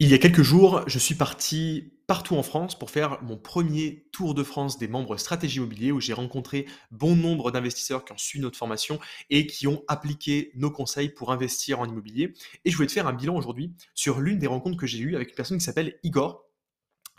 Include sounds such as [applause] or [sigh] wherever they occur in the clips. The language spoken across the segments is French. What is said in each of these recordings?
Il y a quelques jours, je suis parti partout en France pour faire mon premier tour de France des membres stratégie immobilier où j'ai rencontré bon nombre d'investisseurs qui ont suivi notre formation et qui ont appliqué nos conseils pour investir en immobilier. Et je voulais te faire un bilan aujourd'hui sur l'une des rencontres que j'ai eues avec une personne qui s'appelle Igor.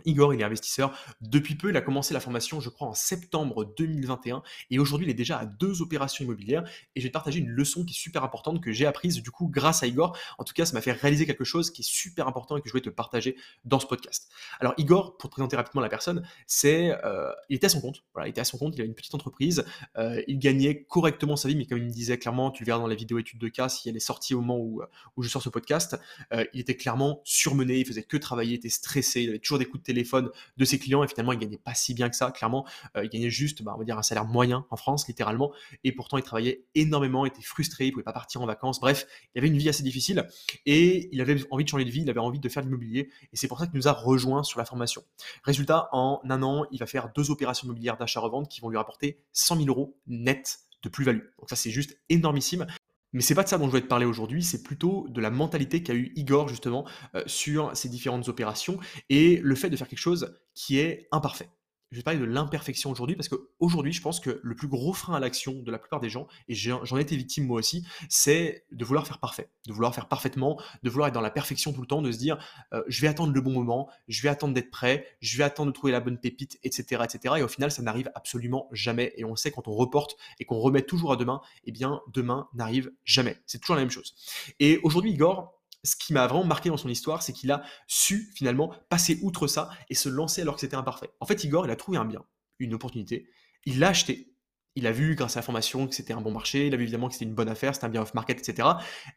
Igor, il est investisseur depuis peu. Il a commencé la formation, je crois, en septembre 2021. Et aujourd'hui, il est déjà à deux opérations immobilières. Et je vais te partager une leçon qui est super importante que j'ai apprise, du coup, grâce à Igor. En tout cas, ça m'a fait réaliser quelque chose qui est super important et que je voulais te partager dans ce podcast. Alors, Igor, pour te présenter rapidement la personne, c'est, euh, il était à son compte. Voilà, il était à son compte. Il avait une petite entreprise. Euh, il gagnait correctement sa vie, mais comme il me disait clairement, tu le verras dans la vidéo étude de cas, si elle est sortie au moment où, où je sors ce podcast, euh, il était clairement surmené. Il faisait que travailler, il était stressé. Il avait toujours des coups de téléphone de ses clients et finalement il gagnait pas si bien que ça, clairement. Euh, il gagnait juste, bah, on va dire, un salaire moyen en France, littéralement. Et pourtant, il travaillait énormément, était frustré, il pouvait pas partir en vacances. Bref, il avait une vie assez difficile et il avait envie de changer de vie, il avait envie de faire de l'immobilier. Et c'est pour ça qu'il nous a rejoint sur la formation. Résultat, en un an, il va faire deux opérations immobilières d'achat-revente qui vont lui rapporter 100 000 euros net de plus-value. Donc ça, c'est juste énormissime. Mais c'est pas de ça dont je voulais te parler aujourd'hui, c'est plutôt de la mentalité qu'a eu Igor justement euh, sur ces différentes opérations et le fait de faire quelque chose qui est imparfait je vais parler de l'imperfection aujourd'hui parce qu'aujourd'hui, je pense que le plus gros frein à l'action de la plupart des gens, et j'en ai été victime moi aussi, c'est de vouloir faire parfait, de vouloir faire parfaitement, de vouloir être dans la perfection tout le temps, de se dire euh, je vais attendre le bon moment, je vais attendre d'être prêt, je vais attendre de trouver la bonne pépite, etc. etc. Et au final, ça n'arrive absolument jamais. Et on sait quand on reporte et qu'on remet toujours à demain, eh bien, demain n'arrive jamais. C'est toujours la même chose. Et aujourd'hui, Igor, ce qui m'a vraiment marqué dans son histoire, c'est qu'il a su finalement passer outre ça et se lancer alors que c'était imparfait. En fait, Igor, il a trouvé un bien, une opportunité, il l'a acheté. Il a vu grâce à la formation que c'était un bon marché, il a vu évidemment que c'était une bonne affaire, c'était un bien off-market, etc.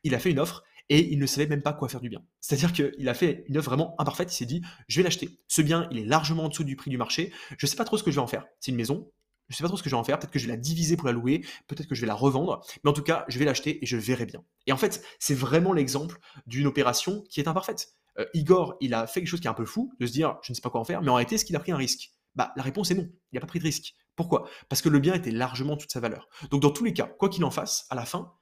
Il a fait une offre et il ne savait même pas quoi faire du bien. C'est-à-dire qu'il a fait une offre vraiment imparfaite, il s'est dit, je vais l'acheter. Ce bien, il est largement en dessous du prix du marché, je ne sais pas trop ce que je vais en faire. C'est une maison, je sais pas trop ce que je vais en faire. Peut-être que je vais la diviser pour la louer. Peut-être que je vais la revendre. Mais en tout cas, je vais l'acheter et je verrai bien. Et en fait, c'est vraiment l'exemple d'une opération qui est imparfaite. Euh, Igor, il a fait quelque chose qui est un peu fou, de se dire, je ne sais pas quoi en faire. Mais en réalité, est-ce qu'il a pris un risque? Bah, la réponse est non. Il n'a pas pris de risque. Pourquoi? Parce que le bien était largement toute sa valeur. Donc, dans tous les cas, quoi qu'il en fasse, à la fin,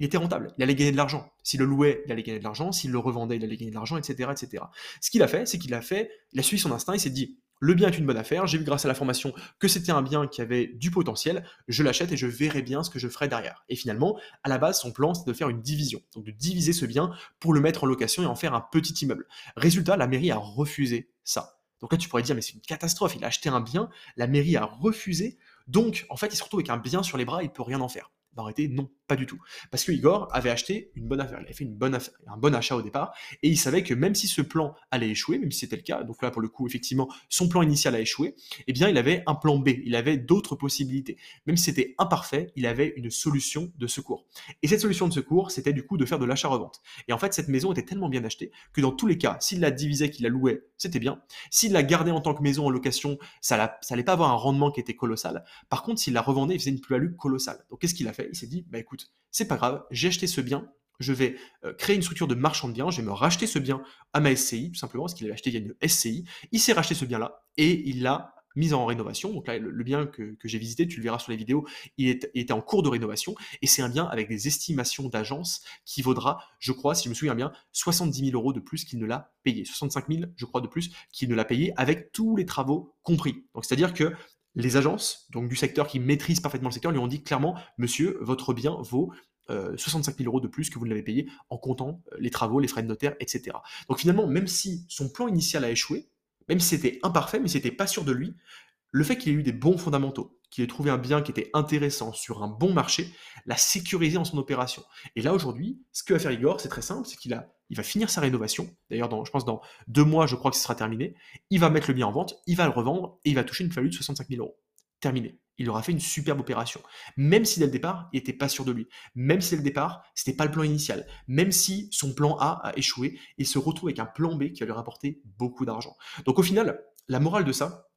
il était rentable, il allait gagner de l'argent. S'il le louait, il allait gagner de l'argent. S'il le revendait, il allait gagner de l'argent, etc., etc. Ce qu'il a fait, c'est qu'il a fait, il a suivi son instinct, il s'est dit, le bien est une bonne affaire, j'ai vu grâce à la formation que c'était un bien qui avait du potentiel, je l'achète et je verrai bien ce que je ferai derrière. Et finalement, à la base, son plan, c'est de faire une division, donc de diviser ce bien pour le mettre en location et en faire un petit immeuble. Résultat, la mairie a refusé ça. Donc là, tu pourrais dire, mais c'est une catastrophe, il a acheté un bien, la mairie a refusé, donc en fait, il se retrouve avec un bien sur les bras, il peut rien en faire. En réalité, non, pas du tout. Parce que Igor avait acheté une bonne affaire, il avait fait un bon achat au départ, et il savait que même si ce plan allait échouer, même si c'était le cas, donc là pour le coup, effectivement, son plan initial a échoué, eh bien il avait un plan B, il avait d'autres possibilités. Même si c'était imparfait, il avait une solution de secours. Et cette solution de secours, c'était du coup de faire de l'achat-revente. Et en fait, cette maison était tellement bien achetée que dans tous les cas, s'il la divisait, qu'il la louait, c'était bien. S'il la gardait en tant que maison en location, ça n'allait pas avoir un rendement qui était colossal. Par contre, s'il la revendait, il faisait une plus-value colossale. Donc qu'est-ce qu'il a fait? Il s'est dit, bah écoute, c'est pas grave, j'ai acheté ce bien, je vais euh, créer une structure de marchand de biens, je vais me racheter ce bien à ma SCI, tout simplement, parce qu'il avait acheté via une SCI. Il s'est racheté ce bien-là et il l'a mis en rénovation. Donc là, le, bien que, j'ai visité, tu le verras sur les vidéos, il, était en cours de rénovation et c'est un bien avec des estimations d'agence qui vaudra, je crois, si je me souviens bien, 70 000 euros de plus qu'il ne l'a payé. 65 000, je crois, de plus qu'il ne l'a payé avec tous les travaux compris. Donc c'est-à-dire que les agences, donc du secteur qui maîtrisent parfaitement le secteur, lui ont dit clairement, monsieur, votre bien vaut 65 euh, 000 euros de plus que vous ne l'avez payé en comptant euh, les travaux, les frais de notaire, etc. Donc finalement, même si son plan initial a échoué, même si c'était imparfait, mais si c'était pas sûr de lui, le fait qu'il ait eu des bons fondamentaux, qu'il ait trouvé un bien qui était intéressant sur un bon marché, l'a sécurisé en son opération. Et là aujourd'hui, ce que va faire Igor, c'est très simple, c'est qu'il a, il va finir sa rénovation. D'ailleurs, je pense dans deux mois, je crois que ce sera terminé. Il va mettre le bien en vente, il va le revendre et il va toucher une value de 65 000 euros. Terminé. Il aura fait une superbe opération. Même si dès le départ, il n'était pas sûr de lui. Même si dès le départ, c'était pas le plan initial. Même si son plan A a échoué, il se retrouve avec un plan B qui va lui rapporter beaucoup d'argent. Donc au final, la morale de ça,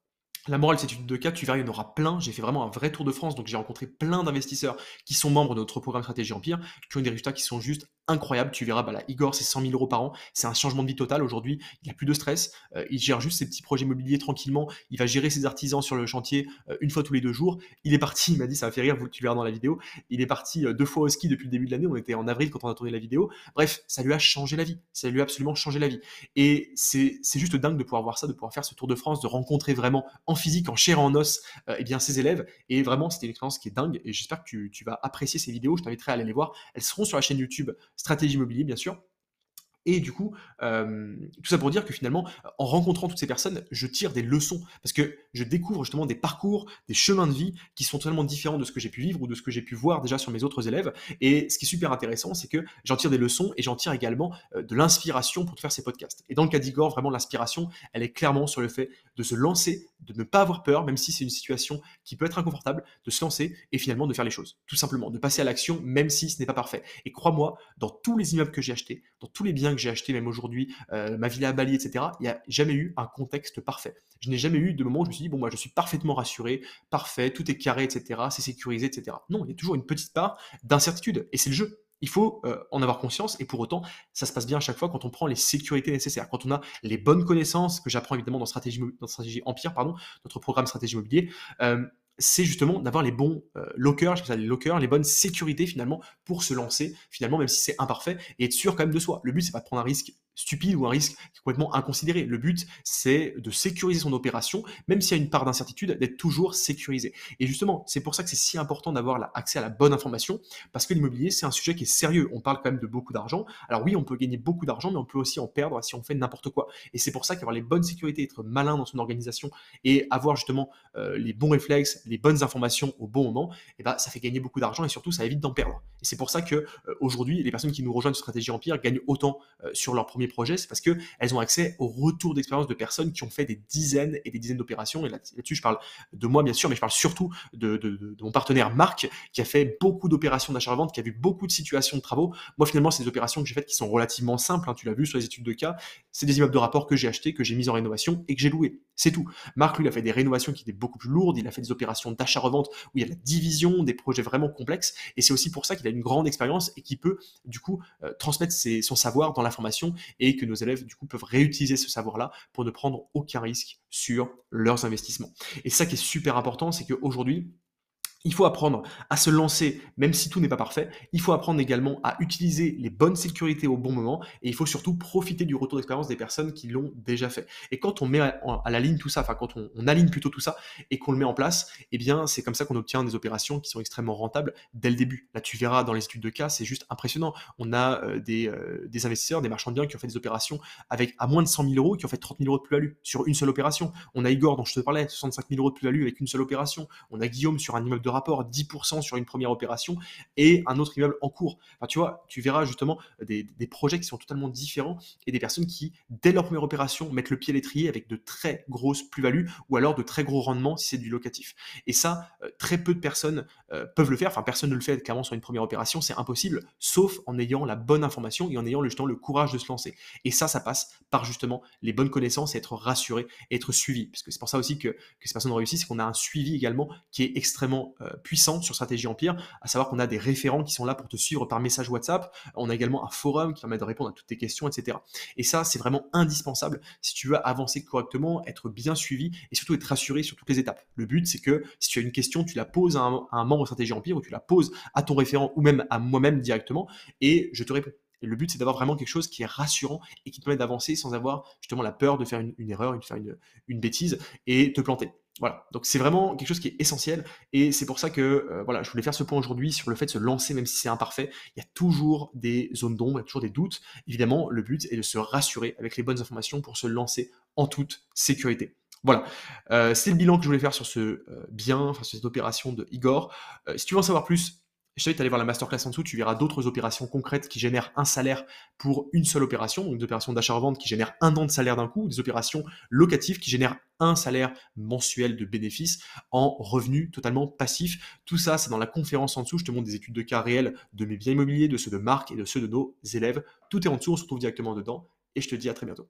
la morale, c'est une de cas, tu verras, il y en aura plein. J'ai fait vraiment un vrai tour de France, donc j'ai rencontré plein d'investisseurs qui sont membres de notre programme Stratégie Empire, qui ont des résultats qui sont juste incroyable. Tu verras, bah là, Igor, c'est 100 000 euros par an. C'est un changement de vie total. Aujourd'hui, il a plus de stress. Euh, il gère juste ses petits projets immobiliers tranquillement. Il va gérer ses artisans sur le chantier euh, une fois tous les deux jours. Il est parti, [laughs] il m'a dit, ça va faire rire, tu verras dans la vidéo. Il est parti euh, deux fois au ski depuis le début de l'année. On était en avril quand on a tourné la vidéo. Bref, ça lui a changé la vie. Ça lui a absolument changé la vie. Et c'est juste dingue de pouvoir voir ça, de pouvoir faire ce Tour de France, de rencontrer vraiment en physique, en chair en os, eh bien, ses élèves. Et vraiment, c'était une expérience qui est dingue. Et j'espère que tu, tu vas apprécier ces vidéos. Je t'inviterai à aller les voir. Elles seront sur la chaîne YouTube Stratégie Immobilier, bien sûr. Et du coup, tout ça pour dire que finalement, en rencontrant toutes ces personnes, je tire des leçons parce que je découvre justement des parcours, des chemins de vie qui sont totalement différents de ce que j'ai pu vivre ou de ce que j'ai pu voir déjà sur mes autres élèves. Et ce qui est super intéressant, c'est que j'en tire des leçons et j'en tire également de l'inspiration pour faire ces podcasts. Et dans le cas d'Igor, vraiment l'inspiration, elle est clairement sur le fait de se lancer, de ne pas avoir peur, même si c'est une situation qui peut être inconfortable, de se lancer et finalement de faire les choses. Tout simplement, de passer à l'action, même si ce n'est pas parfait. Et crois-moi, dans tous les immeubles que j'ai achetés, dans tous les biens j'ai acheté même aujourd'hui, euh, ma villa à Bali, etc., il n'y a jamais eu un contexte parfait. Je n'ai jamais eu de moment où je me suis dit, bon, moi, je suis parfaitement rassuré, parfait, tout est carré, etc., c'est sécurisé, etc. Non, il y a toujours une petite part d'incertitude, et c'est le jeu. Il faut euh, en avoir conscience et pour autant, ça se passe bien à chaque fois quand on prend les sécurités nécessaires, quand on a les bonnes connaissances que j'apprends évidemment dans stratégie, dans stratégie Empire, pardon, notre programme stratégie immobilier. Euh, c'est justement d'avoir les bons euh, lockers, je les lockers, les bonnes sécurités finalement pour se lancer, finalement, même si c'est imparfait, et être sûr quand même de soi. Le but, c'est pas de prendre un risque stupide ou un risque complètement inconsidéré. Le but, c'est de sécuriser son opération, même s'il y a une part d'incertitude, d'être toujours sécurisé. Et justement, c'est pour ça que c'est si important d'avoir accès à la bonne information, parce que l'immobilier, c'est un sujet qui est sérieux. On parle quand même de beaucoup d'argent. Alors oui, on peut gagner beaucoup d'argent, mais on peut aussi en perdre si on fait n'importe quoi. Et c'est pour ça qu'avoir les bonnes sécurités, être malin dans son organisation et avoir justement euh, les bons réflexes, les bonnes informations au bon moment, eh ben, ça fait gagner beaucoup d'argent et surtout, ça évite d'en perdre. Et c'est pour ça que euh, aujourd'hui, les personnes qui nous rejoignent sur Stratégie Empire gagnent autant euh, sur leur premier projets, c'est parce qu'elles ont accès au retour d'expérience de personnes qui ont fait des dizaines et des dizaines d'opérations. Et là-dessus, je parle de moi, bien sûr, mais je parle surtout de, mon partenaire Marc, qui a fait beaucoup d'opérations d'achat-revente, qui a vu beaucoup de situations de travaux. Moi, finalement, c'est des opérations que j'ai faites qui sont relativement simples. Hein, tu l'as vu sur les études de cas. C'est des immeubles de rapport que j'ai achetés, que j'ai mis en rénovation et que j'ai loué. C'est tout. Marc, lui, a fait des rénovations qui étaient beaucoup plus lourdes. Il a fait des opérations d'achat-revente où il y a la division, des projets vraiment complexes. Et c'est aussi pour ça qu'il a une grande expérience et qui peut, du coup, euh, transmettre son savoir dans l'information et que nos élèves, du coup, peuvent réutiliser ce savoir-là pour ne prendre aucun risque sur leurs investissements. Et ça qui est super important, c'est qu'aujourd'hui, il faut apprendre à se lancer, même si tout n'est pas parfait. Il faut apprendre également à utiliser les bonnes sécurités au bon moment. Et il faut surtout profiter du retour d'expérience des personnes qui l'ont déjà fait. Et quand on met à, la ligne tout ça, enfin quand on, aligne plutôt tout ça et qu'on le met en place, eh bien c'est comme ça qu'on obtient des opérations qui sont extrêmement rentables dès le début. Là, tu verras dans les études de cas, c'est juste impressionnant. On a euh, des, euh, des, investisseurs, des marchands de biens qui ont fait des opérations avec à moins de 100 000 euros, qui ont fait 30 000 euros de plus-value sur une seule opération. On a Igor, dont je te parlais, 65 000 euros de plus-value avec une seule opération. On a Guillaume sur un immeuble de rapport, 10% sur une première opération et un autre immeuble en cours. Enfin, tu vois, tu verras justement des, projets qui sont totalement différents et des personnes qui, dès leur première opération, mettent le pied à l'étrier avec de très grosses plus-values ou alors de très gros rendements si c'est du locatif. Et ça, euh, très peu de personnes euh, peuvent le faire. Enfin, personne ne le fait clairement sur une première opération, c'est impossible, sauf en ayant la bonne information et en ayant justement le courage de se lancer. Et ça, ça passe par justement les bonnes connaissances et être rassuré et être suivi. Parce que c'est pour ça aussi que, que ces personnes ont réussi, c'est qu'on a un suivi également qui est extrêmement puissant sur Stratégie Empire, à savoir qu'on a des référents qui sont là pour te suivre par message WhatsApp. On a également un forum qui permet de répondre à toutes tes questions, etc. Et ça, c'est vraiment indispensable si tu veux avancer correctement, être bien suivi et surtout être rassuré sur toutes les étapes. Le but, c'est que si tu as une question, tu la poses à un, membre de Stratégie Empire ou tu la poses à ton référent ou même à moi-même directement et je te réponds. Et le but, c'est d'avoir vraiment quelque chose qui est rassurant et qui te permet d'avancer sans avoir justement la peur de faire une, erreur, de faire une, une bêtise et te planter. Voilà, donc c'est vraiment quelque chose qui est essentiel et c'est pour ça que euh, voilà, je voulais faire ce point aujourd'hui sur le fait de se lancer même si c'est imparfait. Il y a toujours des zones d'ombre, il y a toujours des doutes. Évidemment, le but est de se rassurer avec les bonnes informations pour se lancer en toute sécurité. Voilà, euh, c'est le bilan que je voulais faire sur ce euh, bien, enfin sur cette opération de Igor. si tu veux en savoir plus, je t'invite à aller voir la masterclass en dessous, tu verras d'autres opérations concrètes qui génèrent un salaire pour une seule opération, donc des opérations d'achat-revente qui génèrent un an de salaire d'un coup, des opérations locatives qui génèrent un salaire mensuel de bénéfices en revenu totalement passif. Tout ça, c'est dans la conférence en dessous. Je te montre des études de cas réels de mes biens immobiliers, de ceux de marque et de ceux de nos élèves. Tout est en dessous, on se retrouve directement dedans et je te dis à très bientôt.